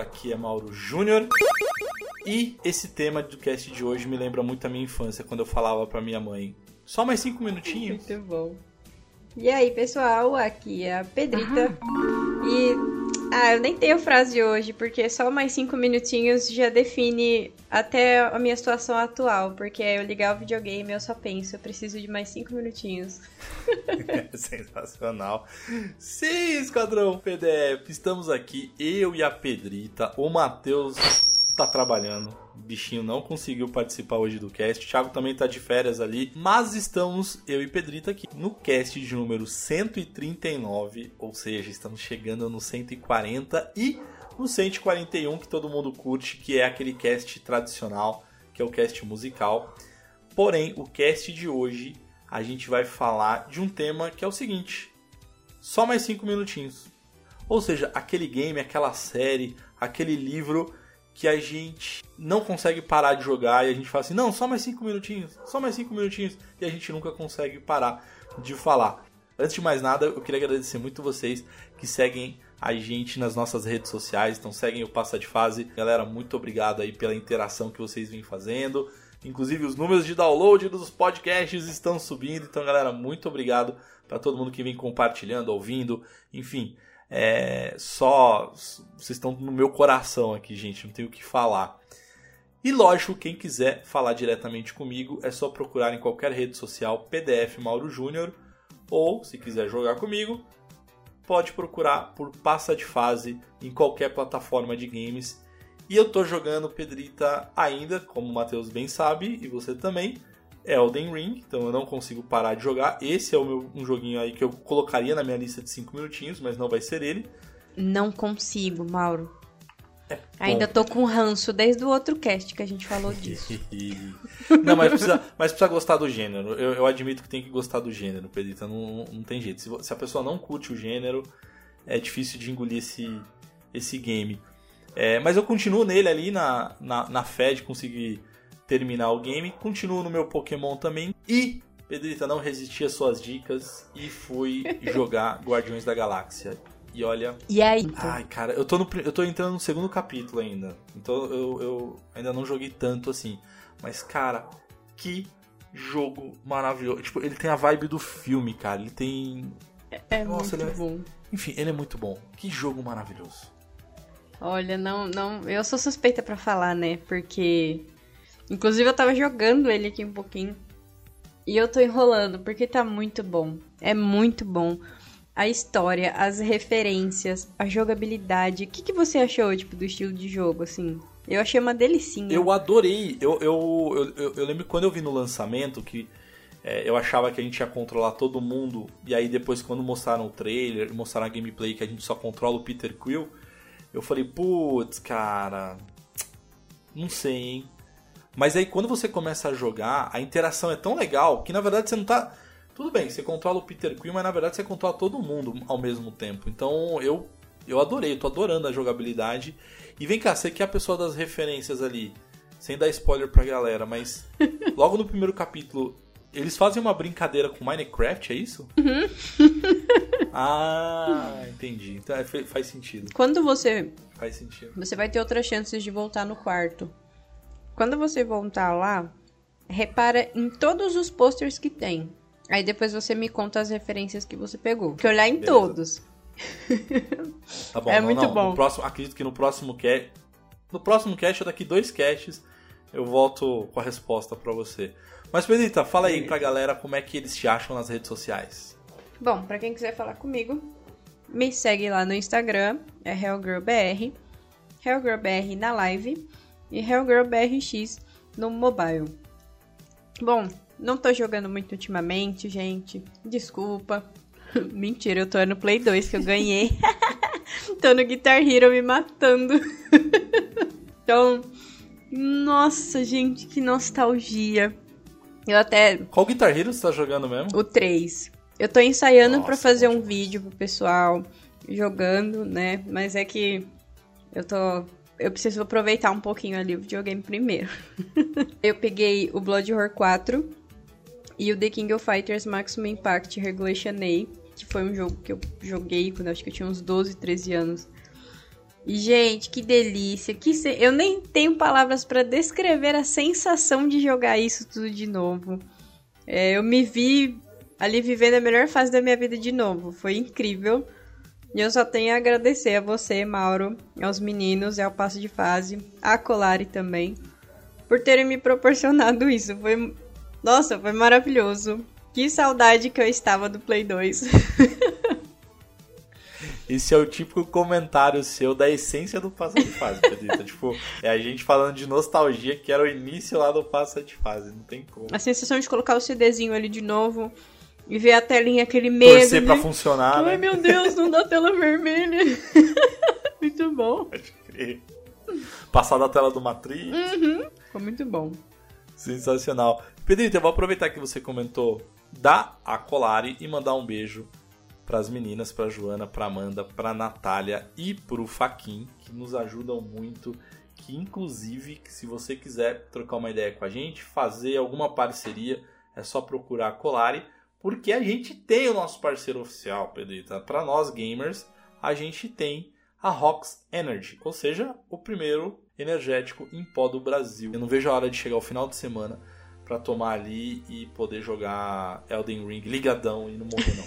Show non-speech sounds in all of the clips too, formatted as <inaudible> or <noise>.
Aqui é Mauro Júnior. E esse tema do cast de hoje me lembra muito a minha infância, quando eu falava pra minha mãe: só mais cinco minutinhos. Muito bom. E aí, pessoal, aqui é a Pedrita. E. Ah, eu nem tenho frase hoje, porque só mais cinco minutinhos já define até a minha situação atual. Porque eu ligar o videogame, eu só penso, eu preciso de mais cinco minutinhos. <laughs> Sensacional. Sim, Esquadrão PDF, estamos aqui, eu e a Pedrita. O Matheus tá trabalhando. Bichinho não conseguiu participar hoje do cast. O Thiago também tá de férias ali. Mas estamos, eu e Pedrita, aqui no cast de número 139. Ou seja, estamos chegando no 140 e no 141 que todo mundo curte, que é aquele cast tradicional, que é o cast musical. Porém, o cast de hoje a gente vai falar de um tema que é o seguinte: só mais 5 minutinhos. Ou seja, aquele game, aquela série, aquele livro que a gente não consegue parar de jogar e a gente fala assim, não, só mais 5 minutinhos, só mais 5 minutinhos, e a gente nunca consegue parar de falar. Antes de mais nada, eu queria agradecer muito vocês que seguem a gente nas nossas redes sociais, então seguem o Passa de Fase. Galera, muito obrigado aí pela interação que vocês vêm fazendo. Inclusive os números de download dos podcasts estão subindo, então galera, muito obrigado para todo mundo que vem compartilhando, ouvindo, enfim, é, só vocês estão no meu coração aqui, gente, não tenho o que falar. E lógico, quem quiser falar diretamente comigo é só procurar em qualquer rede social PDF Mauro Júnior ou se quiser jogar comigo, pode procurar por Passa de Fase em qualquer plataforma de games. E eu tô jogando Pedrita ainda, como o Matheus bem sabe, e você também, Elden Ring, então eu não consigo parar de jogar. Esse é o meu, um joguinho aí que eu colocaria na minha lista de 5 minutinhos, mas não vai ser ele. Não consigo, Mauro. É Ainda tô com ranço desde o outro cast que a gente falou disso. <laughs> não, mas precisa, mas precisa gostar do gênero. Eu, eu admito que tem que gostar do gênero, Pedrita. Não, não tem jeito. Se, se, a pessoa não curte o gênero, é difícil de engolir esse, esse game. É, mas eu continuo nele ali na, na, na fé de conseguir terminar o game. Continuo no meu Pokémon também. E, Pedrita, não resisti às suas dicas e fui <laughs> jogar Guardiões da Galáxia. E olha. E aí? Ai, cara, eu tô, no, eu tô entrando no segundo capítulo ainda. Então eu, eu ainda não joguei tanto assim. Mas, cara, que jogo maravilhoso. Tipo, ele tem a vibe do filme, cara. Ele tem. É, é Nossa, muito ele é... bom. Enfim, ele é muito bom. Que jogo maravilhoso. Olha, não, não, eu sou suspeita para falar, né? Porque Inclusive eu tava jogando ele aqui um pouquinho. E eu tô enrolando, porque tá muito bom. É muito bom. A história, as referências, a jogabilidade. O que, que você achou, tipo, do estilo de jogo, assim? Eu achei uma delicinha. Eu adorei. Eu, eu, eu, eu, lembro quando eu vi no lançamento que é, eu achava que a gente ia controlar todo mundo. E aí depois quando mostraram o trailer, mostraram a gameplay que a gente só controla o Peter Quill. Eu falei, putz, cara... Não sei, hein? Mas aí quando você começa a jogar, a interação é tão legal que na verdade você não tá. Tudo bem, você controla o Peter Quill, mas na verdade você controla todo mundo ao mesmo tempo. Então eu eu adorei, eu tô adorando a jogabilidade. E vem cá, você que é a pessoa das referências ali, sem dar spoiler pra galera, mas <laughs> logo no primeiro capítulo, eles fazem uma brincadeira com Minecraft, é isso? Uhum. <laughs> ah, entendi. Então é, faz sentido. Quando você. Faz sentido. Você vai ter outras chances de voltar no quarto. Quando você voltar lá, repara em todos os posters que tem. Aí depois você me conta as referências que você pegou. Que olhar em Beleza. todos. Tá bom, é não, muito não. bom. No próximo, acredito que no próximo cast, no próximo cast ou daqui dois casts, eu volto com a resposta para você. Mas Pedrita, fala aí pra galera como é que eles te acham nas redes sociais. Bom, para quem quiser falar comigo, me segue lá no Instagram, é HellGirlBR, HellGirlBR na live e Hellgirl BRX no mobile. Bom, não tô jogando muito ultimamente, gente. Desculpa. <laughs> Mentira, eu tô no Play 2 que eu ganhei. <laughs> tô no Guitar Hero me matando. <laughs> então, nossa, gente, que nostalgia. Eu até. Qual Guitar Hero você tá jogando mesmo? O 3. Eu tô ensaiando para fazer um vídeo pro pessoal jogando, né? Mas é que eu tô eu preciso aproveitar um pouquinho ali o videogame primeiro. <laughs> eu peguei o Blood Horror 4 e o The King of Fighters Maximum Impact Regulation A, que foi um jogo que eu joguei quando eu acho que eu tinha uns 12, 13 anos. E, gente, que delícia. Que se... Eu nem tenho palavras para descrever a sensação de jogar isso tudo de novo. É, eu me vi ali vivendo a melhor fase da minha vida de novo. Foi incrível. E eu só tenho a agradecer a você, Mauro, aos meninos e ao passo de fase, a Colari também, por terem me proporcionado isso. Foi. Nossa, foi maravilhoso. Que saudade que eu estava do Play 2. <laughs> Esse é o típico comentário seu da essência do passo de fase, Pedrita. <laughs> tipo, é a gente falando de nostalgia, que era o início lá do passo de fase, não tem como. A sensação de colocar o CDzinho ali de novo e ver a telinha, aquele medo. Torcer pra funcionar, Ai, né? meu Deus, não dá tela vermelha. <laughs> muito bom. Pode crer. Passar da tela do Matrix. Uhum. Ficou muito bom. Sensacional. Pedrita, eu vou aproveitar que você comentou da Acolari e mandar um beijo para as meninas, para Joana, para Amanda, para Natália e para o Faquin, que nos ajudam muito. Que inclusive, se você quiser trocar uma ideia com a gente, fazer alguma parceria, é só procurar a Colari, porque a gente tem o nosso parceiro oficial, Pedrita. Para nós gamers, a gente tem a Rox Energy, ou seja, o primeiro energético em pó do Brasil. Eu não vejo a hora de chegar ao final de semana para tomar ali e poder jogar Elden Ring ligadão e não morrer não.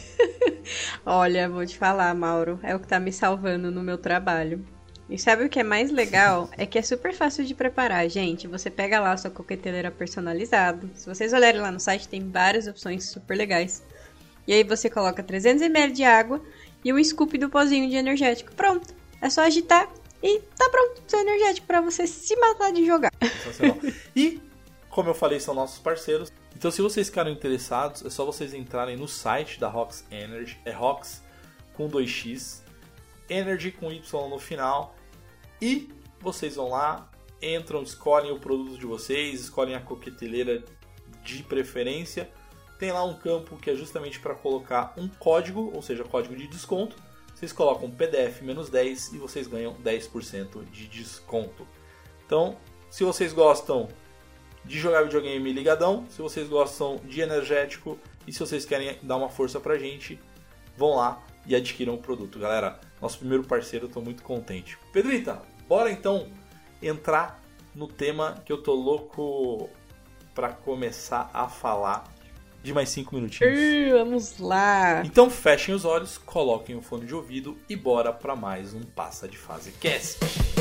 <laughs> Olha, vou te falar, Mauro, é o que tá me salvando no meu trabalho. E sabe o que é mais legal? É que é super fácil de preparar, gente. Você pega lá a sua coqueteleira personalizada. Se vocês olharem lá no site, tem várias opções super legais. E aí você coloca 300ml de água e um scoop do pozinho de energético. Pronto. É só agitar e tá pronto o seu energético para você se matar de jogar. <laughs> E, como eu falei, são nossos parceiros. Então, se vocês ficarem interessados, é só vocês entrarem no site da Rox Energy. É Rox com 2x, Energy com Y no final. E vocês vão lá, entram, escolhem o produto de vocês, escolhem a coqueteleira de preferência. Tem lá um campo que é justamente para colocar um código, ou seja, código de desconto. Vocês colocam PDF menos 10 e vocês ganham 10% de desconto. Então, se vocês gostam de jogar videogame ligadão, se vocês gostam de energético e se vocês querem dar uma força pra gente, vão lá e adquiram o produto. Galera, nosso primeiro parceiro, eu tô muito contente. Pedrita, bora então entrar no tema que eu tô louco para começar a falar de mais 5 minutinhos. Uh, vamos lá. Então fechem os olhos, coloquem o fone de ouvido e bora para mais um Passa de Fase Cast.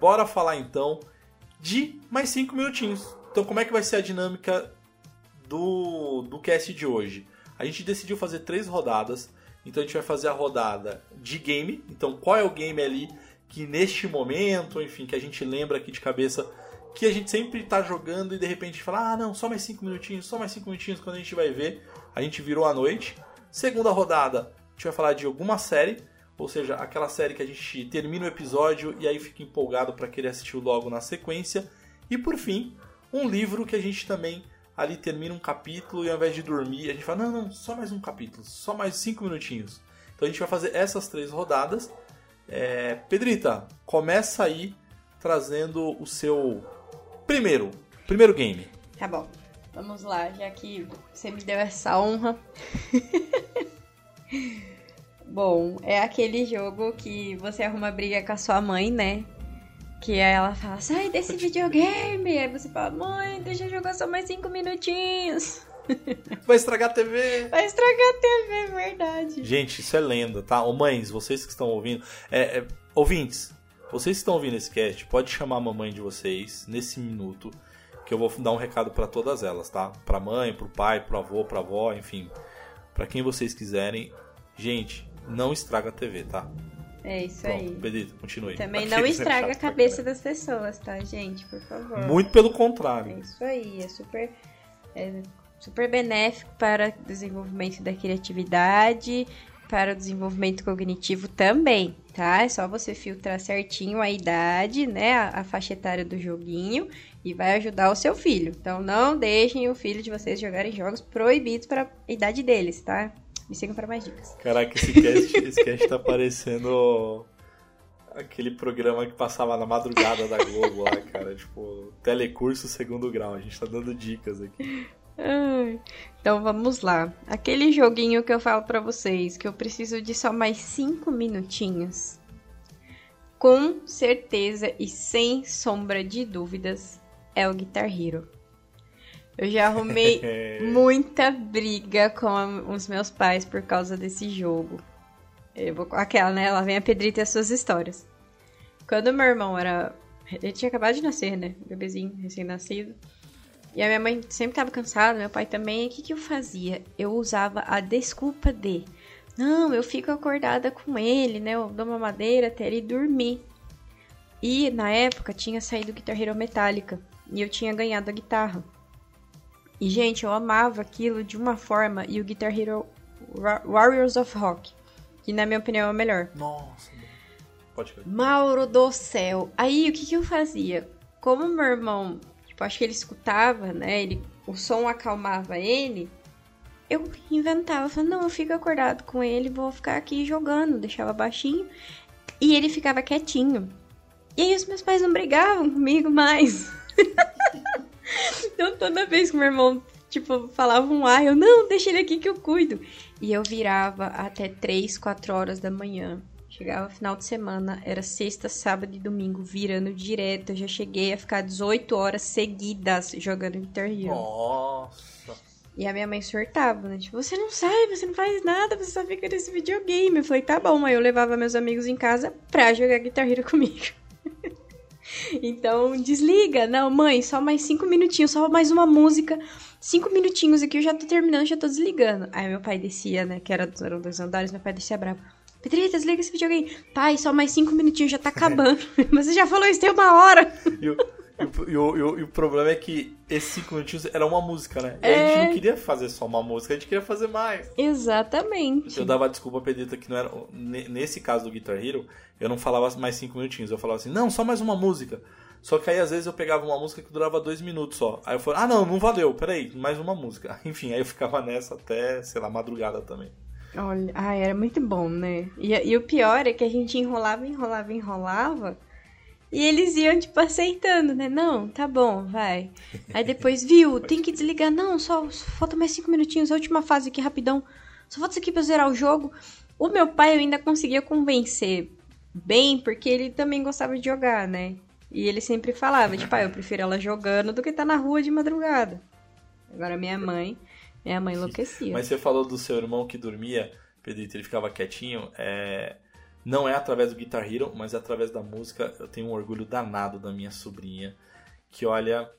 Bora falar então de mais 5 minutinhos. Então, como é que vai ser a dinâmica do, do cast de hoje? A gente decidiu fazer três rodadas. Então, a gente vai fazer a rodada de game. Então, qual é o game ali que neste momento, enfim, que a gente lembra aqui de cabeça que a gente sempre está jogando e de repente fala: ah, não, só mais 5 minutinhos, só mais 5 minutinhos. Quando a gente vai ver, a gente virou a noite. Segunda rodada, a gente vai falar de alguma série. Ou seja, aquela série que a gente termina o episódio e aí fica empolgado para querer assistir logo na sequência. E por fim, um livro que a gente também ali termina um capítulo e ao invés de dormir, a gente fala: não, não, só mais um capítulo, só mais cinco minutinhos. Então a gente vai fazer essas três rodadas. É... Pedrita, começa aí trazendo o seu primeiro, primeiro game. Tá bom. Vamos lá, já que você me deu essa honra. <laughs> Bom, é aquele jogo que você arruma briga com a sua mãe, né? Que aí ela fala, sai desse videogame! Aí você fala, mãe, deixa eu jogar só mais cinco minutinhos. <laughs> Vai estragar a TV! Vai estragar a TV, é verdade. Gente, isso é lenda, tá? Ô mães, vocês que estão ouvindo. É, é, ouvintes, vocês que estão ouvindo esse cast, pode chamar a mamãe de vocês nesse minuto. Que eu vou dar um recado para todas elas, tá? Pra mãe, pro pai, pro avô, pra avó, enfim. Pra quem vocês quiserem. Gente, não estraga a TV, tá? É isso Pronto, aí. Pedrito, continue. Também <laughs> não é estraga a cabeça das pessoas, tá, gente? Por favor. Muito pelo É contrário. isso aí, é super, é super benéfico para o desenvolvimento da criatividade, para o desenvolvimento cognitivo também, tá? É só você filtrar certinho a idade, né, a, a faixa etária do joguinho e vai ajudar o seu filho. Então não deixem o filho de vocês jogarem jogos proibidos para a idade deles, tá? Me sigam para mais dicas. Caraca, esse cast, <laughs> esse cast tá parecendo aquele programa que passava na madrugada da Globo lá, cara. Tipo, telecurso segundo grau. A gente tá dando dicas aqui. Então vamos lá. Aquele joguinho que eu falo pra vocês, que eu preciso de só mais 5 minutinhos. Com certeza e sem sombra de dúvidas, é o Guitar Hero. Eu já arrumei <laughs> muita briga com os meus pais por causa desse jogo. Eu vou, aquela, né? Lá vem a Pedrita e as suas histórias. Quando meu irmão era. Ele tinha acabado de nascer, né? Bebezinho, recém-nascido. E a minha mãe sempre tava cansada, meu pai também. E o que, que eu fazia? Eu usava a desculpa de. Não, eu fico acordada com ele, né? Eu dou uma madeira até ele dormir. E na época tinha saído o Guitar Hero Metallica. E eu tinha ganhado a guitarra. E, gente, eu amava aquilo de uma forma. E o Guitar Hero Wa- Warriors of Rock. Que na minha opinião é o melhor. Nossa, pode crer. Mauro do céu. Aí o que, que eu fazia? Como meu irmão, tipo, acho que ele escutava, né? Ele, o som acalmava ele. Eu inventava, falava, não, eu fico acordado com ele, vou ficar aqui jogando, deixava baixinho. E ele ficava quietinho. E aí os meus pais não brigavam comigo mais. <laughs> <laughs> então toda vez que meu irmão, tipo, falava um ah, eu, não, deixa ele aqui que eu cuido. E eu virava até 3, 4 horas da manhã. Chegava final de semana, era sexta, sábado e domingo, virando direto. Eu já cheguei a ficar 18 horas seguidas jogando Guitar Hero. Nossa. E a minha mãe surtava, né? Tipo, você não sai, você não faz nada, você só fica nesse videogame. Eu falei, tá bom. Aí eu levava meus amigos em casa pra jogar Guitar Hero <laughs> comigo. Então, desliga. Não, mãe, só mais cinco minutinhos, só mais uma música. Cinco minutinhos aqui, eu já tô terminando, já tô desligando. Aí meu pai descia, né? Que era, eram dois andares, meu pai descia bravo. Pedrita, desliga esse videogame. Pai, só mais cinco minutinhos, já tá acabando. Mas <laughs> você já falou isso tem uma hora. E o, e o- e o- e o- problema é que esses cinco minutinhos era uma música, né? E a É. gente não queria fazer só uma música, a gente queria fazer mais. Exatamente. Eu dava desculpa pra Pedrita que não era. ne- Nesse caso do Guitar Hero, eu não falava mais cinco minutinhos. Eu falava assim, não, só mais uma música. Só que aí às vezes eu pegava uma música que durava dois minutos só. Aí eu falei, ah não, não valeu, peraí, mais uma música. <laughs> Enfim, aí eu ficava nessa até, sei lá, madrugada também. Olha, ai, era muito bom, né? E, e o pior é que a gente enrolava, enrolava, enrolava. E eles iam, tipo, aceitando, né? Não, tá bom, vai. Aí depois, viu, tem que desligar. Não, só, só falta mais cinco minutinhos, a última fase aqui, rapidão. Só falta isso aqui pra zerar o jogo. O meu pai eu ainda conseguia convencer bem, porque ele também gostava de jogar, né? E ele sempre falava, tipo, ah, eu prefiro ela jogando do que tá na rua de madrugada. Agora minha mãe, minha mãe enlouquecia. Mas você falou do seu irmão que dormia, Pedrito, ele ficava quietinho. É... Não é através do Guitar Hero, mas é através da música. Eu tenho um orgulho danado da minha sobrinha. Que olha,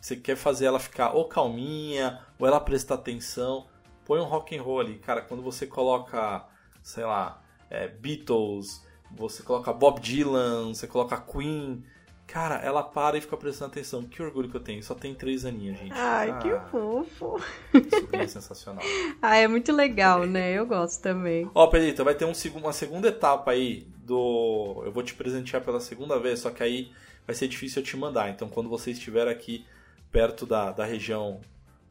você quer fazer ela ficar ou calminha, ou ela prestar atenção. Põe um rock and roll ali. Cara, quando você coloca, sei lá, é, Beatles, você coloca Bob Dylan, você coloca Queen. Cara, ela para e fica prestando atenção. Que orgulho que eu tenho. Só tem três aninhos, gente. Ai, que Ah, fofo. sobrinha sensacional. <laughs> Ah, é muito legal, né? Eu gosto também. Ó, Pedrita, vai ter um, uma segunda etapa aí do. Eu vou te presentear pela segunda vez, só que aí vai ser difícil eu te mandar. Então, quando você estiver aqui perto da, da região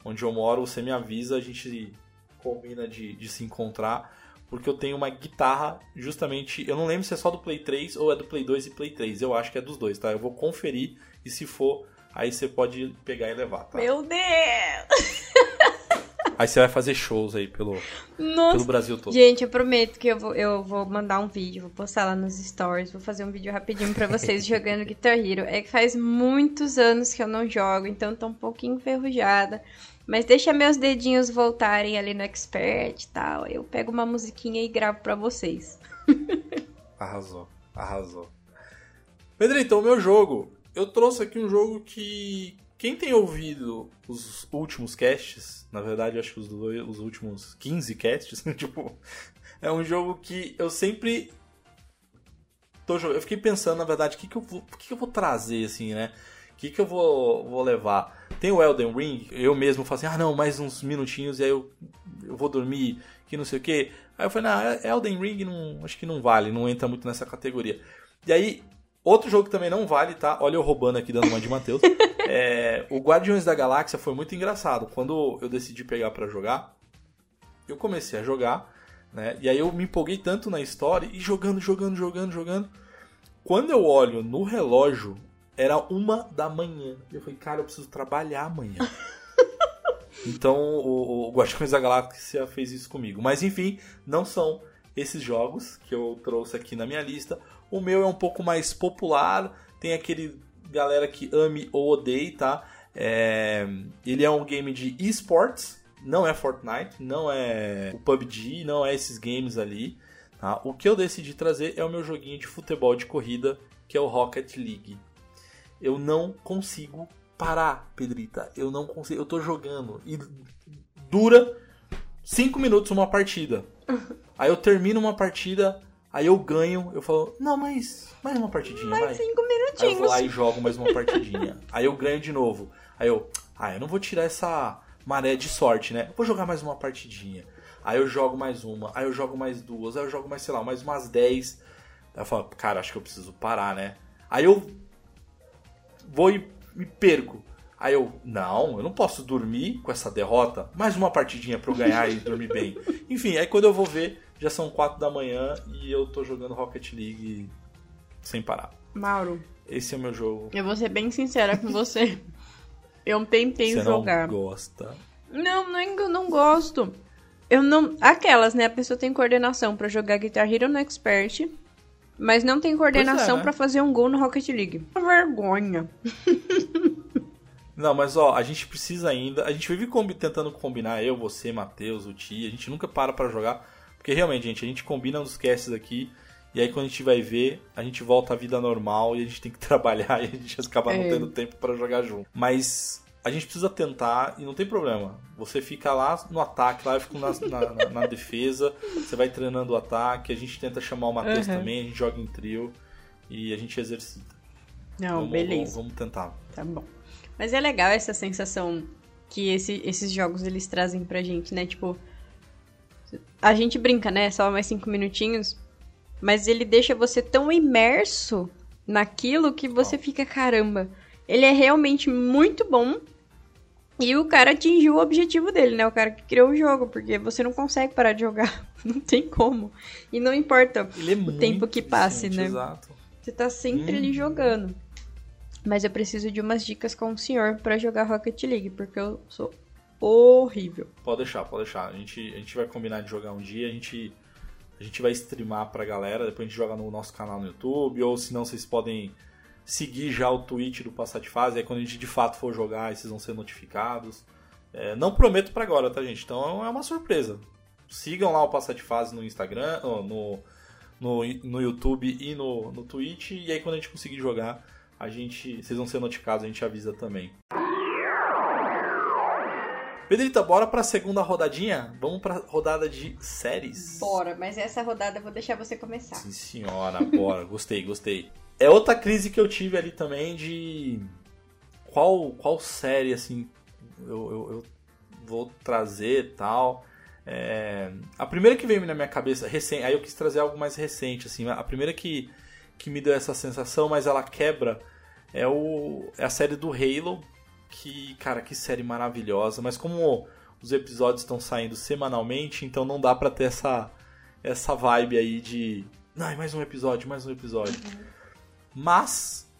onde eu moro, você me avisa, a gente combina de, de se encontrar. Porque eu tenho uma guitarra, justamente. Eu não lembro se é só do Play 3 ou é do Play 2 e Play 3. Eu acho que é dos dois, tá? Eu vou conferir e se for, aí você pode pegar e levar, tá? Meu Deus! Aí você vai fazer shows aí pelo, pelo! Brasil todo. Gente, eu prometo que eu vou, eu vou mandar um vídeo, vou postar lá nos stories, vou fazer um vídeo rapidinho pra vocês <laughs> jogando Guitar Hero. É que faz muitos anos que eu não jogo, então tô um pouquinho enferrujada. Mas deixa meus dedinhos voltarem ali no Expert e tal. Eu pego uma musiquinha e gravo pra vocês. <laughs> Arrasou, arrasou. Pedrito, o meu jogo. Eu trouxe aqui um jogo que quem tem ouvido os últimos casts, na verdade acho que os, dois- os últimos 15 casts, <laughs> tipo, é um jogo que eu sempre. Eu fiquei pensando, na verdade, o que, que, eu, vou, que, que eu vou trazer, assim, né? O que, que eu vou, vou levar? Tem o Elden Ring, eu mesmo falo assim, ah não, mais uns minutinhos e aí eu, eu vou dormir, que não sei o que. Aí eu falei, não, Elden Ring não, acho que não vale, não entra muito nessa categoria. E aí, outro jogo que também não vale, tá? Olha eu roubando aqui, dando uma de Matheus. <laughs> é, o Guardiões da Galáxia foi muito engraçado. Quando eu decidi pegar para jogar, eu comecei a jogar, né? E aí eu me empolguei tanto na história e jogando, jogando, jogando, jogando. Quando eu olho no relógio, era uma da manhã. Eu falei, cara, eu preciso trabalhar amanhã. <laughs> então o, o Guardiões da Galáxia fez isso comigo. Mas enfim, não são esses jogos que eu trouxe aqui na minha lista. O meu é um pouco mais popular, tem aquele galera que ame ou odeie, tá? É... Ele é um game de esports, não é Fortnite, não é o PUBG, não é esses games ali. Tá? O que eu decidi trazer é o meu joguinho de futebol de corrida, que é o Rocket League. Eu não consigo parar, Pedrita. Eu não consigo. Eu tô jogando e dura 5 minutos uma partida. <laughs> Aí eu termino uma partida, aí eu ganho, eu falo, não, mas mais uma partidinha, mais vai. cinco minutinhos. Aí eu vou lá e jogo mais uma partidinha. <laughs> aí eu ganho de novo. Aí eu, ah, eu não vou tirar essa maré de sorte, né? Vou jogar mais uma partidinha. Aí eu jogo mais uma, aí eu jogo mais duas, aí eu jogo mais, sei lá, mais umas dez. Aí eu falo, cara, acho que eu preciso parar, né? Aí eu vou e me perco. Aí eu, não, eu não posso dormir com essa derrota. Mais uma partidinha pra eu ganhar e dormir <laughs> bem. Enfim, aí quando eu vou ver, já são quatro da manhã e eu tô jogando Rocket League sem parar. Mauro. Esse é o meu jogo. Eu vou ser bem sincera com você. Eu tentei Você jogar. não gosta. Não, não é não gosto. Eu não. Aquelas, né? A pessoa tem coordenação pra jogar Guitar Hero no Expert, mas não tem coordenação né? pra fazer um gol no Rocket League. Uma vergonha. Não, mas ó, a gente precisa ainda. A gente vive combi- tentando combinar, eu, você, Matheus, o Ti. A gente nunca para pra jogar. Porque realmente, gente, a gente combina nos casts aqui. E aí quando a gente vai ver, a gente volta à vida normal e a gente tem que <laughs> trabalhar e a gente acaba não É. tendo tempo pra jogar junto. Mas a gente precisa tentar e não tem problema. Você fica lá no ataque, lá eu fico na, na- na- defesa, você vai treinando o ataque, a gente tenta chamar o Matheus Uhum. também, a gente joga em trio e a gente exercita. Não, vamos, beleza. Vamos, vamos tentar. Tá bom. Mas é legal essa sensação que esse- esses jogos eles trazem pra gente, né? Tipo, a gente brinca, né? Só mais cinco minutinhos. Mas ele deixa você tão imerso naquilo que você fica, caramba. Ele é realmente muito bom. E o cara atingiu o objetivo dele, né? O cara que criou o jogo, porque você não consegue parar de jogar. <laughs> Não tem como. E não importa é o tempo que passe, né? Exato. Você tá sempre ali Uhum. jogando. Mas eu preciso de umas dicas com o senhor pra jogar Rocket League, porque eu sou horrível. Pode deixar, pode deixar. A gente, a gente vai combinar de jogar um dia, a gente, a gente vai streamar pra galera, depois a gente joga no nosso canal no YouTube, ou se não, vocês podem seguir já o Twitch do Passar de Fase, aí quando a gente de fato for jogar, aí vocês vão ser notificados. É, não prometo pra agora, tá, gente? Então é uma surpresa. Sigam lá o Passar de Fase no Instagram, no, no, no YouTube e no, no Twitch, e aí quando a gente conseguir jogar, a gente, vocês vão ser notificados, a gente avisa também. Pedrita, bora pra segunda rodadinha? Vamos pra rodada de séries. Bora, mas essa rodada eu vou deixar você começar. Sim, senhora, bora. <laughs> gostei, gostei. É outra crise que eu tive ali também de qual, qual série, assim, eu, eu, eu vou trazer e tal. É, A primeira que veio na minha cabeça, recente, aí eu quis trazer algo mais recente, assim. A primeira que, que me deu essa sensação, mas ela quebra, é, o, é a série do Halo. Que, cara, que série maravilhosa. Mas como os episódios estão saindo semanalmente, então não dá pra ter essa, essa vibe aí de. Ai, mais um episódio, mais um episódio. Mas,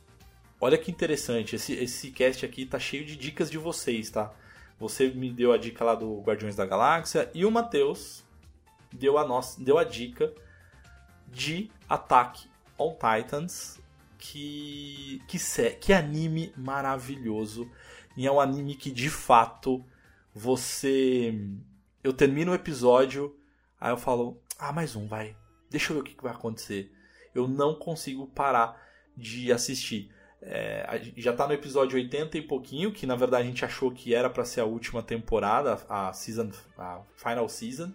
olha que interessante, esse, esse cast aqui tá cheio de dicas de vocês, tá? Você me deu a dica lá do Guardiões da Galáxia e o Matheus deu a, deu a dica de Attack on Titans, que, que, que anime maravilhoso. E é um anime que de fato você. Eu termino o episódio, aí eu falo, ah, mais um, vai. Deixa eu ver o que, que vai acontecer. Eu não consigo parar de assistir. É, já tá no episódio 80 e pouquinho, que na verdade a gente achou que era pra ser a última temporada, a season, a final season.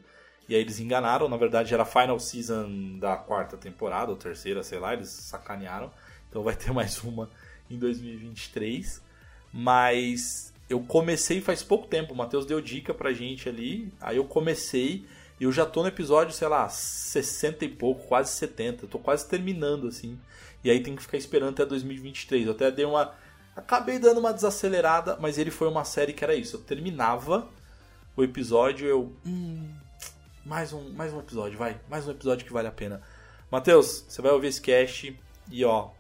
E aí eles enganaram, na verdade era a final season da quarta temporada, ou terceira, sei lá, eles sacanearam. Então vai ter mais uma em 2023. Mas eu comecei faz pouco tempo, o Matheus deu dica pra gente ali. Aí eu comecei e eu já tô no episódio, sei lá, 60 e pouco, quase 70. Eu tô quase terminando assim. E aí tem que ficar esperando até 2023. Eu até dei uma. Acabei dando uma desacelerada, mas ele foi uma série que era isso. Eu terminava o episódio, eu. Hum, mais um, mais um episódio, vai. Mais um episódio que vale a pena. Matheus, você vai ouvir esse cast e ó.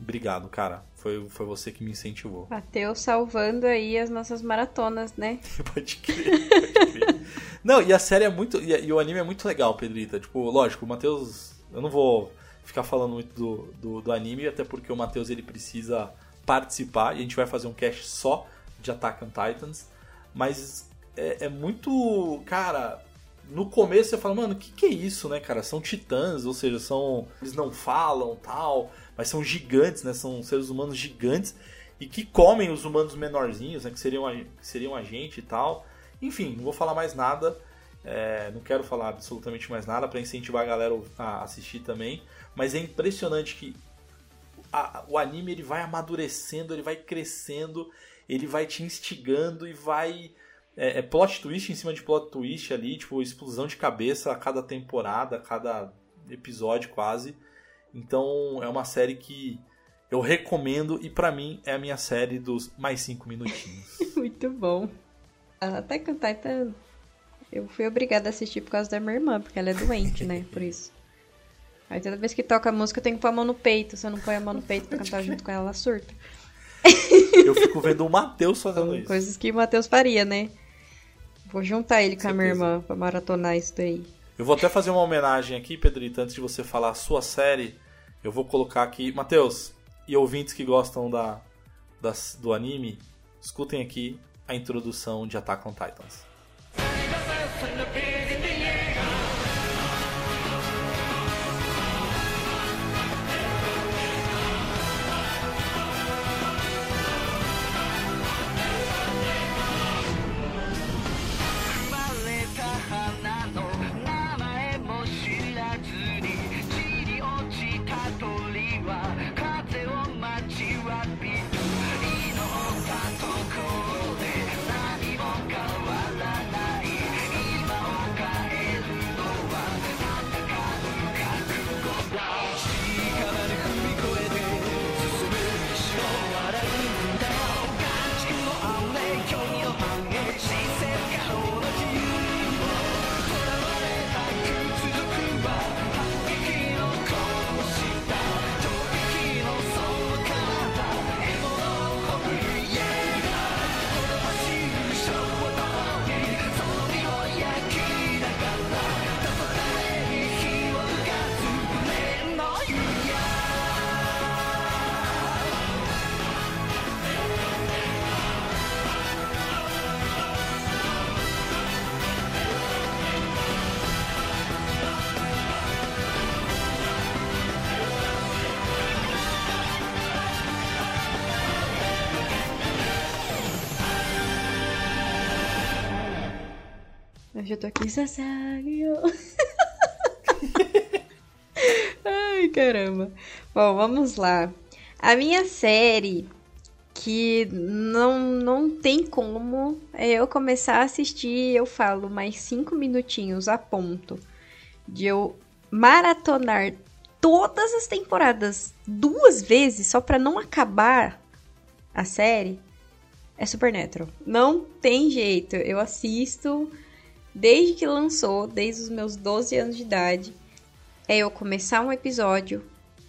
Obrigado, cara. Foi, foi você que me incentivou. Matheus salvando aí as nossas maratonas, né? <laughs> pode crer, pode crer. Não, e a série é muito. E, e, o anime é muito legal, Pedrita. Tipo, lógico, o Matheus. Eu não vou ficar falando muito do, do, do anime, até porque o Matheus ele precisa participar e a gente vai fazer um cast só de Attack on Titans. Mas é, é muito. Cara, no começo você fala, mano, o que, que é isso, né, cara? São titãs, ou seja, são. Eles não falam tal, mas são gigantes, né? São seres humanos gigantes e que comem os humanos menorzinhos, né? Que seriam a, que seriam a gente e tal. Enfim, não vou falar mais nada. É, não quero falar absolutamente mais nada para incentivar a galera a assistir também. Mas é impressionante que a, o anime ele vai amadurecendo, ele vai crescendo, ele vai te instigando e vai é, é, plot twist em cima de plot twist ali, tipo, explosão de cabeça a cada temporada, a cada episódio quase. Então é uma série que eu recomendo e para mim é a minha série dos mais cinco minutinhos. <laughs> Muito bom. Até que o Titan eu fui obrigada a assistir por causa da minha irmã, porque ela é doente, né? Por isso. Aí toda vez que toca a música eu tenho que pôr a mão no peito. Se eu não põe a mão no peito pra <laughs> cantar junto com ela, ela surta. Eu fico vendo o Matheus fazendo isso. Coisas que o Matheus faria, né? Vou juntar ele com Certeza. a minha irmã pra maratonar isso daí. Eu vou até fazer uma homenagem aqui, Pedrito, antes de você falar a sua série. Eu vou colocar aqui. Matheus, e ouvintes que gostam da, das, do anime, escutem aqui a introdução de Attack on Titans. Já tô aqui, Sasagio. <laughs> Ai, caramba. Bom, vamos lá. A minha série que não, não tem como é eu começar a assistir eu falo mais cinco minutinhos a ponto de eu maratonar todas as temporadas duas vezes só para não acabar a série é Supernatural. Não tem jeito. Eu assisto desde que lançou, desde os meus 12 anos de idade, é eu começar um episódio,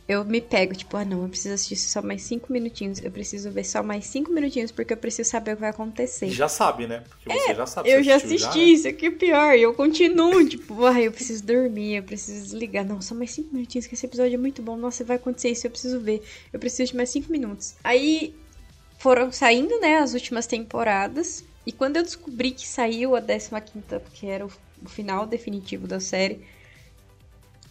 eu me pego, tipo, ah não, eu preciso assistir só mais 5 minutinhos, eu preciso ver só mais 5 minutinhos porque eu preciso saber o que vai acontecer. Já sabe, né? Porque você é, já sabe. Eu já assisti, já, né? isso aqui é pior, e eu continuo, <laughs> tipo, ah, eu preciso dormir, eu preciso desligar. Não, só mais 5 minutinhos, que esse episódio é muito bom, nossa, vai acontecer isso, eu preciso ver. Eu preciso de mais 5 minutos. Aí foram saindo, né, as últimas temporadas. E quando eu descobri que saiu a 15, que era o, final definitivo da série,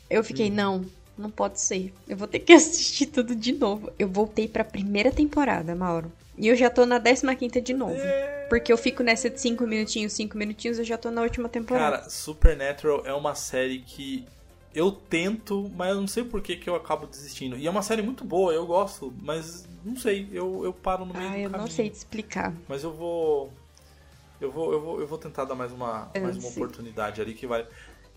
eu fiquei, hum. não, não pode ser. Eu vou ter que <laughs> assistir tudo de novo. Eu voltei pra primeira temporada, Mauro. E eu já tô na 15 de novo. Porque eu fico nessa de 5 minutinhos, 5 minutinhos, eu já tô na última temporada. Cara, Supernatural é uma série que eu tento, mas eu não sei por que, que eu acabo desistindo. E é uma série muito boa, eu gosto, mas não sei, eu, eu paro no meio ah, do eu caminho. não sei te explicar. Mas eu vou eu vou eu vou, eu vou tentar dar mais uma mais uma oportunidade ali que vai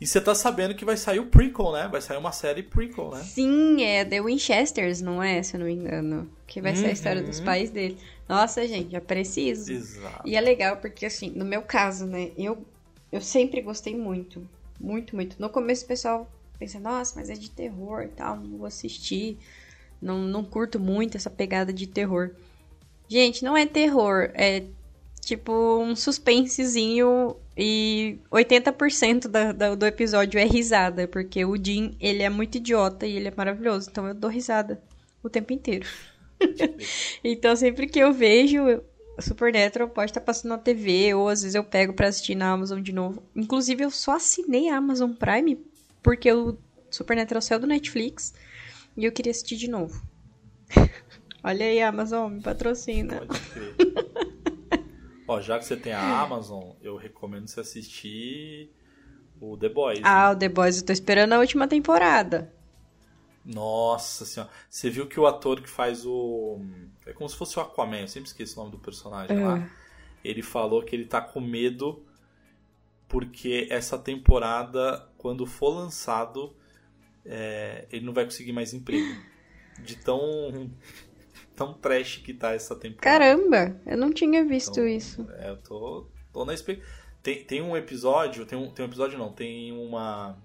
e você tá sabendo que vai sair o prequel, né? Vai sair uma série prequel, né? Sim, é The Winchesters, não é? Se eu não me engano. Que vai uhum. ser a história dos uhum. pais dele. Nossa, gente, já preciso. Exato. E é legal porque, assim, no meu caso, né? Eu, eu sempre gostei muito. Muito, muito. No começo o pessoal pensa, nossa, mas é de terror e tal, não vou assistir. Não, não curto muito essa pegada de terror. Gente, não é terror, é tipo um suspensezinho e 80% da, da, do episódio é risada, porque o Jim, ele é muito idiota e ele é maravilhoso, então eu dou risada o tempo inteiro. <laughs> então sempre que eu vejo Supernatural pode estar passando na TV ou às vezes eu pego para assistir na Amazon de novo. Inclusive eu só assinei a Amazon Prime porque o Supernatural saiu do Netflix e eu queria assistir de novo. <laughs> Olha aí, Amazon, me patrocina. Pode crer. <laughs> Ó, já que você tem a Amazon, eu recomendo você assistir o The Boys. Ah, né? o The Boys, eu tô esperando a última temporada. Nossa senhora. Você viu que o ator que faz o. É como se fosse o Aquaman, eu sempre esqueço o nome do personagem lá. É. Ele falou que ele tá com medo porque essa temporada, quando for lançado, é... ele não vai conseguir mais emprego. De tão tão trash que tá essa temporada. Caramba, eu não tinha visto então, isso. É, eu tô, tô na expectativa. Tem, tem um episódio, tem um, tem um episódio não, tem uma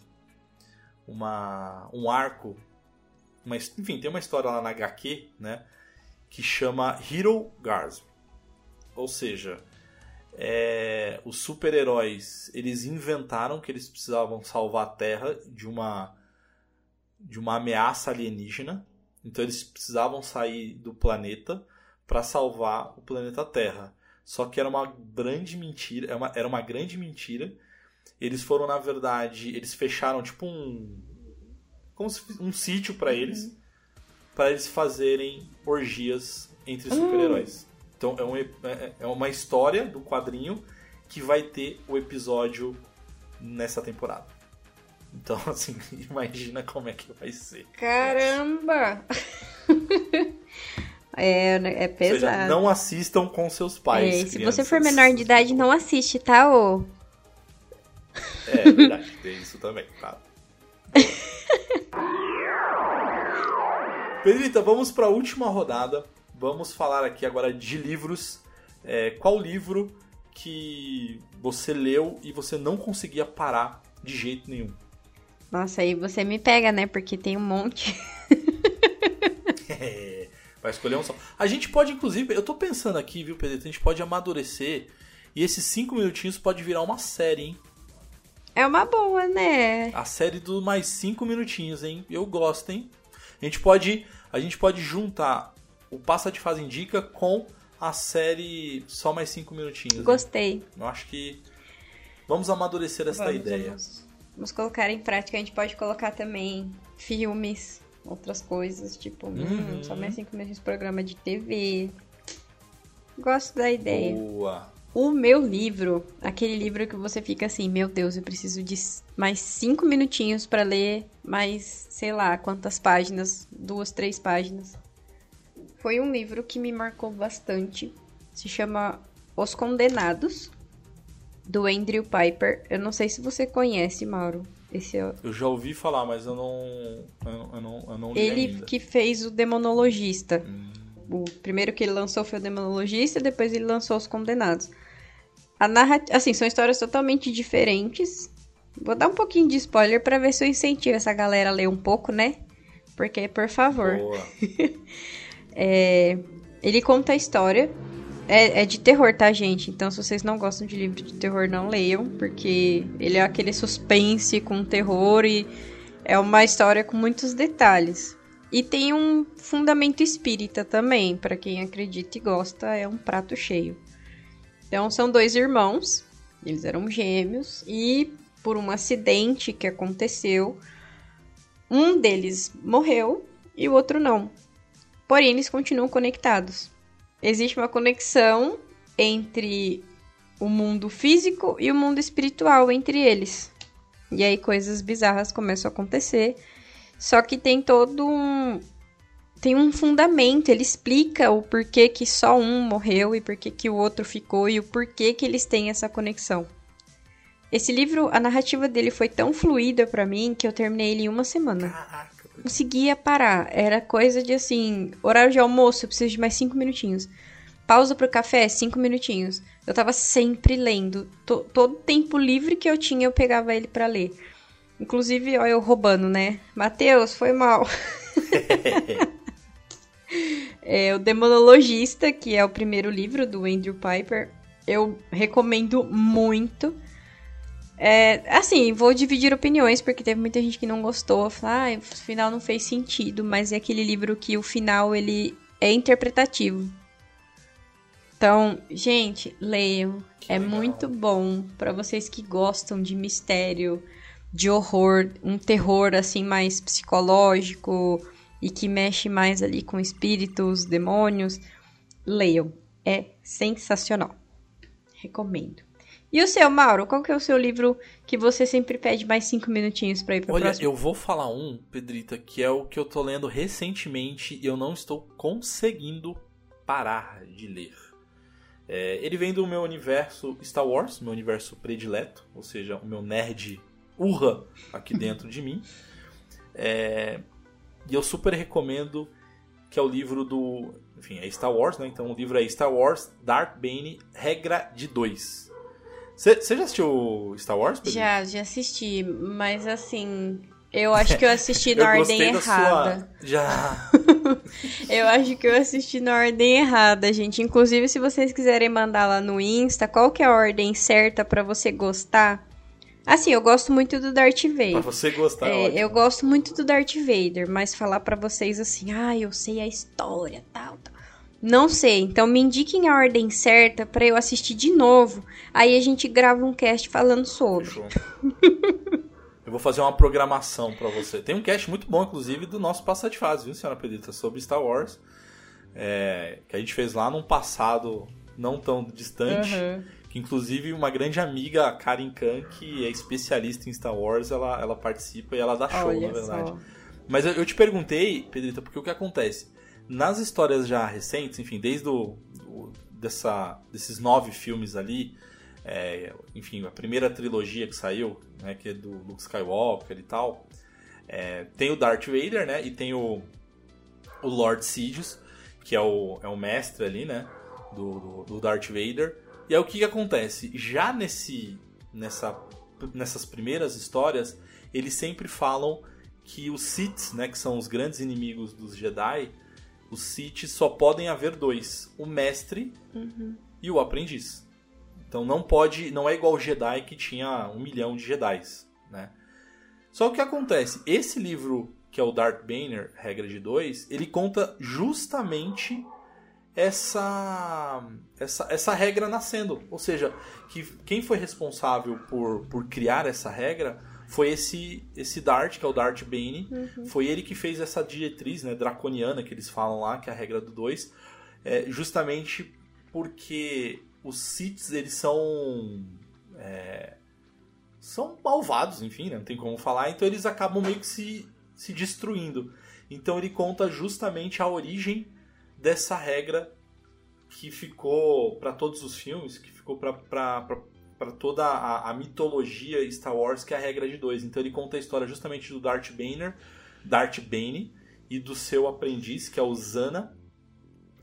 uma um arco, uma, enfim, tem uma história lá na HQ, né, que chama Hero Gasm. Ou seja, é, os super-heróis, eles inventaram que eles precisavam salvar a Terra de uma de uma ameaça alienígena então eles precisavam sair do planeta para salvar o planeta Terra. Só que era uma grande mentira, era uma, era uma grande mentira. Eles foram, na verdade, eles fecharam tipo um como se, um sítio para uhum. eles, para eles fazerem orgias entre super-heróis. Uhum. Então é, um, é, é uma história do quadrinho que vai ter o episódio nessa temporada. Então, <laughs> assim, imagina como é que vai ser. Caramba! <laughs> é, né, é pesado. Ou seja, não assistam com seus pais. É, se você for menor de idade, não assiste, tá, ô? É, é verdade, <laughs> tem isso também, tá? Pedrita, vamos para a última rodada. Vamos falar aqui agora de livros. É, qual livro que você leu e você não conseguia parar de jeito nenhum? Nossa, aí você me pega, né? Porque tem um monte. <laughs> é, vai escolher um só. A gente pode, inclusive, eu tô pensando aqui, viu, Pedro? A gente pode amadurecer e esses cinco minutinhos pode virar uma série, hein? É uma boa, né? A série do mais cinco minutinhos, hein? Eu gosto, hein? A gente pode, a gente pode juntar o Passa de Fase Indica com a série só mais cinco minutinhos. Gostei. Hein? Eu acho que vamos amadurecer essa vamos, ideia. Vamos vamos colocar em prática. A gente pode colocar também filmes, outras coisas, tipo, hum, uhum. hum, só mais cinco minutos de programa de TV. Gosto da ideia. Boa. O meu livro, aquele livro que você fica assim, meu Deus, eu preciso de mais cinco minutinhos para ler mais, sei lá, quantas páginas, duas, três páginas. Foi um livro que me marcou bastante. Se chama Os Condenados, do Andrew Piper. Eu não sei se você conhece, Mauro. Esse é... Eu já ouvi falar, mas eu não. Eu, eu não, eu não li Ele ainda. que fez o Demonologista. Hum. O primeiro que ele lançou foi o Demonologista, depois ele lançou Os Condenados. A narrativa. Assim, são histórias totalmente diferentes. Vou dar um pouquinho de spoiler para ver se eu incentivo essa galera a ler um pouco, né? Porque, por favor. <laughs> é, ele conta a história é, é de terror, tá, gente? Então, se vocês não gostam de livro de terror, não leiam, porque ele é aquele suspense com terror e é uma história com muitos detalhes. E tem um fundamento espírita também, para quem acredita e gosta, é um prato cheio. Então, são dois irmãos, eles eram gêmeos, e por um acidente que aconteceu, um deles morreu e o outro não. Porém, eles continuam conectados. Existe uma conexão entre o mundo físico e o mundo espiritual entre eles. E aí coisas bizarras começam a acontecer. Só que tem todo um tem um fundamento, ele explica o porquê que só um morreu e porquê que o outro ficou e o porquê que eles têm essa conexão. Esse livro, a narrativa dele foi tão fluida para mim que eu terminei ele em uma semana. Caraca. Conseguia parar. Era coisa de assim, horário de almoço, eu preciso de mais cinco minutinhos. Pausa pro café, cinco minutinhos. Eu tava sempre lendo. T todo tempo livre que eu tinha, eu pegava ele para ler. Inclusive, ó, eu roubando, né? Matheus, foi mal. <laughs> é, o Demonologista, que é o primeiro livro do Andrew Piper, eu recomendo muito. É, assim, vou dividir opiniões, porque teve muita gente que não gostou. Falar, ah, o final não fez sentido, mas é aquele livro que o final ele é interpretativo. Então, gente, leiam. Que é legal. muito bom para vocês que gostam de mistério, de horror, um terror assim mais psicológico e que mexe mais ali com espíritos, demônios. Leiam. É sensacional. Recomendo. E o seu, Mauro? Qual que é o seu livro que você sempre pede mais cinco minutinhos para ir para Olha, próximo? eu vou falar um, Pedrita, que é o que eu tô lendo recentemente e eu não estou conseguindo parar de ler. É, ele vem do meu universo Star Wars, meu universo predileto, ou seja, o meu nerd urra aqui <laughs> dentro de mim. É, e eu super recomendo que é o livro do. Enfim, é Star Wars, né? Então o livro é Star Wars Darth Bane Regra de Dois. Você já assistiu Star Wars? Pedro? Já, já assisti, mas assim, eu acho que eu assisti <laughs> na eu ordem errada. Sua... Já. <laughs> eu acho que eu assisti na ordem errada, gente. Inclusive, se vocês quiserem mandar lá no Insta, qual que é a ordem certa para você gostar? Assim, eu gosto muito do Darth Vader. Pra você gostar, é, Eu gosto muito do Darth Vader, mas falar para vocês assim, ah, eu sei a história, tal, tal. Não sei, então me indiquem a ordem certa para eu assistir de novo. Aí a gente grava um cast falando sobre. <laughs> eu vou fazer uma programação para você. Tem um cast muito bom, inclusive, do nosso Passa de Fase, viu, senhora Pedrita? Sobre Star Wars. É, que a gente fez lá num passado não tão distante. Uhum. Que inclusive uma grande amiga, a Karen Khan, que é especialista em Star Wars, ela, ela participa e ela dá show, Olha na verdade. Só. Mas eu, eu te perguntei, Pedrita, porque o que acontece? Nas histórias já recentes, enfim, desde o, o dessa, desses nove filmes ali, é, enfim, a primeira trilogia que saiu, né, que é do Luke Skywalker e tal, é, tem o Darth Vader, né, e tem o, o Lord Sidious, que é o, é o mestre ali, né, do, do, do Darth Vader. E aí o que, que acontece? Já nesse, nessa, nessas primeiras histórias, eles sempre falam que os Sith, né, que são os grandes inimigos dos Jedi, os Sith só podem haver dois: o mestre uhum. e o aprendiz. Então não pode, não é igual o Jedi que tinha um milhão de Jedi, né? Só o que acontece? Esse livro que é o Darth Banner, regra de dois, ele conta justamente essa, essa, essa regra nascendo. Ou seja, que quem foi responsável por, por criar essa regra foi esse esse Dart, que é o Dart Bane. Uhum. Foi ele que fez essa diretriz né, draconiana que eles falam lá, que é a regra do 2. É, justamente porque os Siths, eles são... É, são malvados, enfim, né, não tem como falar. Então eles acabam meio que se, se destruindo. Então ele conta justamente a origem dessa regra que ficou para todos os filmes, que ficou para para toda a, a, mitologia Star Wars, que é a regra de dois. Então ele conta a história justamente do Darth Banner, Darth Bane e do seu aprendiz, que é o Zana.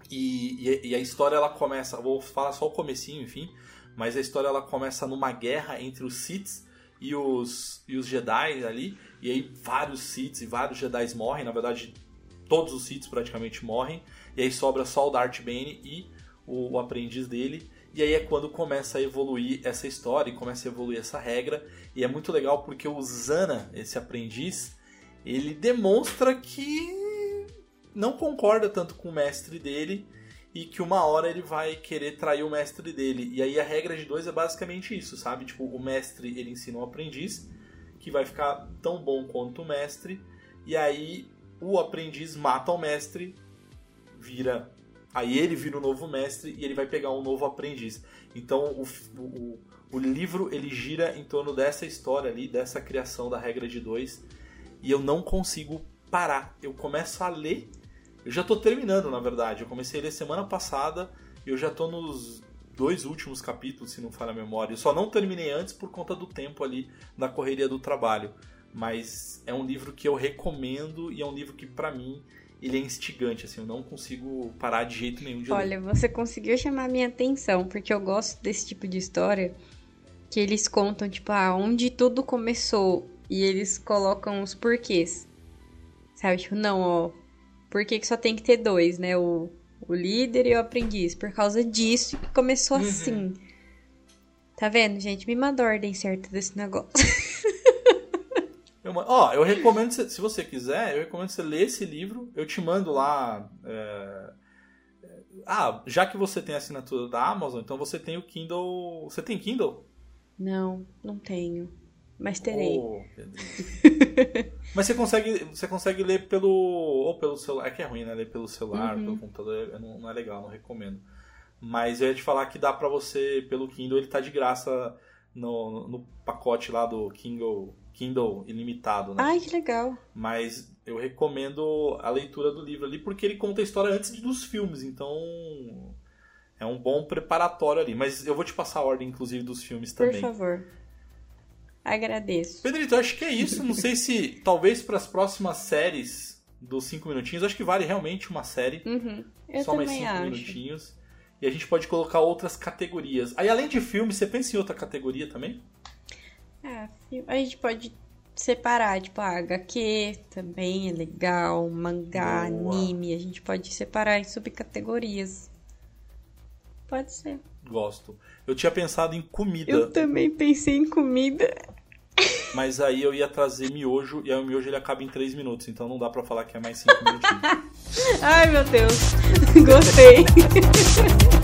E, e, e, a história ela começa, vou falar só o comecinho, enfim, mas a história ela começa numa guerra entre os Siths e os, e os Jedi ali, e aí vários Siths e vários Jedi morrem, na verdade todos os Siths praticamente morrem, e aí sobra só o Darth Bane e o, o aprendiz dele, e aí é quando começa a evoluir essa história e começa a evoluir essa regra. E é muito legal porque o Zana, esse aprendiz, ele demonstra que não concorda tanto com o mestre dele e que uma hora ele vai querer trair o mestre dele. E aí a regra de dois é basicamente isso, sabe? Tipo, o mestre ele ensina o aprendiz que vai ficar tão bom quanto o mestre E aí o aprendiz mata o mestre, vira. Aí ele vira o novo mestre e ele vai pegar um novo aprendiz. Então o, o, o livro ele gira em torno dessa história ali, dessa criação da regra de dois. E eu não consigo parar. Eu começo a ler. Eu já tô terminando, na verdade. Eu comecei a ler semana passada e eu já tô nos dois últimos capítulos, se não falha a memória. Eu só não terminei antes por conta do tempo ali na correria do trabalho. Mas é um livro que eu recomendo e é um livro que, para mim, ele é instigante, assim, eu não consigo parar de jeito nenhum de Olha, ler. você conseguiu chamar minha atenção, porque eu gosto desse tipo de história que eles contam, tipo, ah, onde tudo começou e eles colocam os porquês. Sabe, tipo, não, ó, por que, que só tem que ter dois, né? O, o líder e o aprendiz. Por causa disso que começou Uhum. assim. Tá vendo, gente? Me manda ordem certa desse negócio. <laughs> Eu, ó, eu recomendo, se você quiser, eu recomendo você ler esse livro. Eu te mando lá. é, é, Ah, já que você tem a assinatura da Amazon, então você tem o Kindle. Você tem Kindle? Não, não tenho. Mas terei. Pedrinho. <laughs> Mas você consegue, você consegue ler pelo. Ou pelo celular. É que é ruim, né? Ler pelo celular, Uhum. pelo computador, não, não é legal, não recomendo. Mas eu ia te falar que dá pra você, pelo Kindle, ele tá de graça no, no pacote lá do Kindle, Kindle ilimitado, né? Ai, que legal. Mas eu recomendo a leitura do livro ali porque ele conta a história antes dos filmes, então é um bom preparatório ali. Mas eu vou te passar a ordem, inclusive, dos filmes Por também. favor. Agradeço. Pedrito, eu acho que é isso. Não sei se <laughs> talvez para as próximas séries dos 5 minutinhos, acho que vale realmente uma série. Uhum. Eu só mais 5 acho. minutinhos. E a gente pode colocar outras categorias. Aí, além de filme, você pensa em outra categoria também? Ah, fi- a gente pode separar, tipo, HQ também é legal, mangá, Boa. anime, a gente pode separar em subcategorias. Pode ser. Gosto. Eu tinha pensado em comida. Eu também pensei em comida. Mas aí eu ia trazer miojo, e aí o miojo ele acaba em 3 minutos, então não dá pra falar que é mais 5 minutinhos. <laughs> Ai, meu Deus. <laughs> Gostei. <laughs>